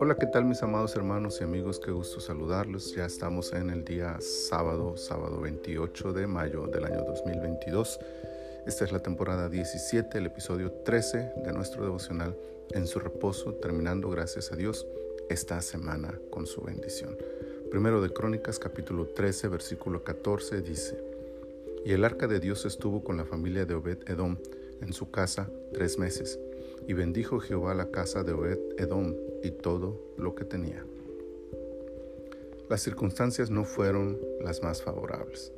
Hola, ¿qué tal mis amados hermanos y amigos? Qué gusto saludarlos. Ya estamos en el día sábado, sábado 28 de mayo del año 2022. Esta es la temporada 17, el episodio 13 de nuestro devocional En su reposo, terminando, gracias a Dios, esta semana con su bendición. Primero de Crónicas, capítulo 13, versículo 14, dice, Y el arca de Dios estuvo con la familia de Obed Edom en su casa tres meses, y bendijo Jehová la casa de Obed Edom y todo lo que tenía. Las circunstancias no fueron las más favorables.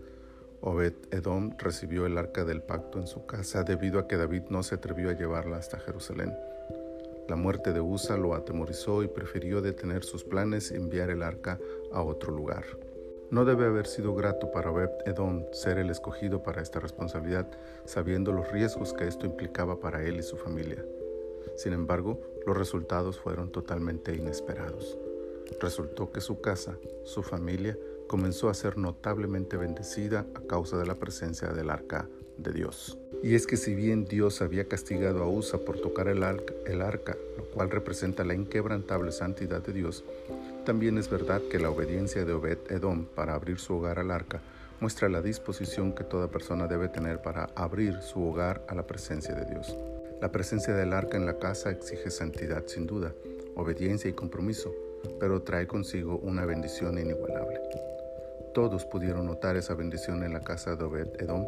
Obed Edom recibió el arca del pacto en su casa debido a que David no se atrevió a llevarla hasta Jerusalén. La muerte de Usa lo atemorizó y prefirió detener sus planes y enviar el arca a otro lugar. No debe haber sido grato para Obed Edom ser el escogido para esta responsabilidad, sabiendo los riesgos que esto implicaba para él y su familia. Sin embargo, los resultados fueron totalmente inesperados. Resultó que su casa, su familia, comenzó a ser notablemente bendecida a causa de la presencia del arca de Dios. Y es que si bien Dios había castigado a Usa por tocar el arca, el arca, lo cual representa la inquebrantable santidad de Dios, también es verdad que la obediencia de Obed Edom para abrir su hogar al arca muestra la disposición que toda persona debe tener para abrir su hogar a la presencia de Dios. La presencia del arca en la casa exige santidad sin duda, obediencia y compromiso, pero trae consigo una bendición inigualable. Todos pudieron notar esa bendición en la casa de Obed Edom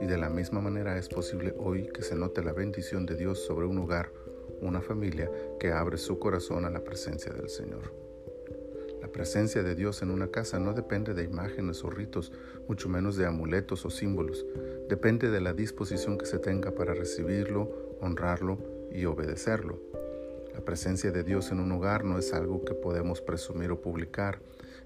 y de la misma manera es posible hoy que se note la bendición de Dios sobre un hogar, una familia que abre su corazón a la presencia del Señor. La presencia de Dios en una casa no depende de imágenes o ritos, mucho menos de amuletos o símbolos. Depende de la disposición que se tenga para recibirlo honrarlo y obedecerlo. La presencia de Dios en un hogar no es algo que podemos presumir o publicar,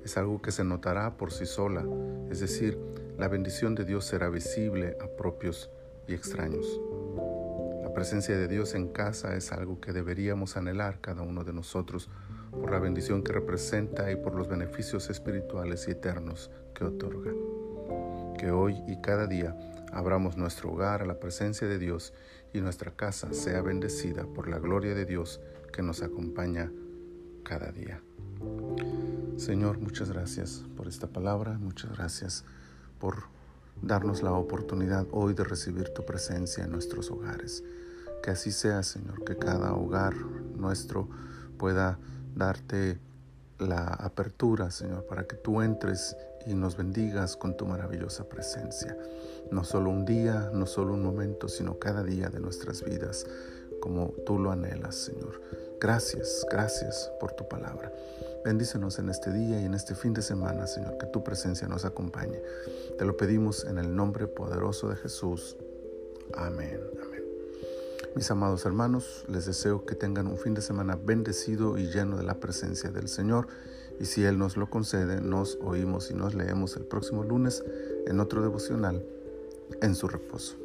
es algo que se notará por sí sola, es decir, la bendición de Dios será visible a propios y extraños. Presencia de Dios en casa es algo que deberíamos anhelar cada uno de nosotros por la bendición que representa y por los beneficios espirituales y eternos que otorga. Que hoy y cada día abramos nuestro hogar a la presencia de Dios y nuestra casa sea bendecida por la gloria de Dios que nos acompaña cada día. Señor, muchas gracias por esta palabra, muchas gracias por darnos la oportunidad hoy de recibir tu presencia en nuestros hogares. Que así sea, Señor, que cada hogar nuestro pueda darte la apertura, Señor, para que tú entres y nos bendigas con tu maravillosa presencia. No solo un día, no solo un momento, sino cada día de nuestras vidas, como tú lo anhelas, Señor. Gracias, gracias por tu palabra. Bendícenos en este día y en este fin de semana, Señor, que tu presencia nos acompañe. Te lo pedimos en el nombre poderoso de Jesús. Amén, amén. Mis amados hermanos, les deseo que tengan un fin de semana bendecido y lleno de la presencia del Señor y si Él nos lo concede, nos oímos y nos leemos el próximo lunes en otro devocional en su reposo.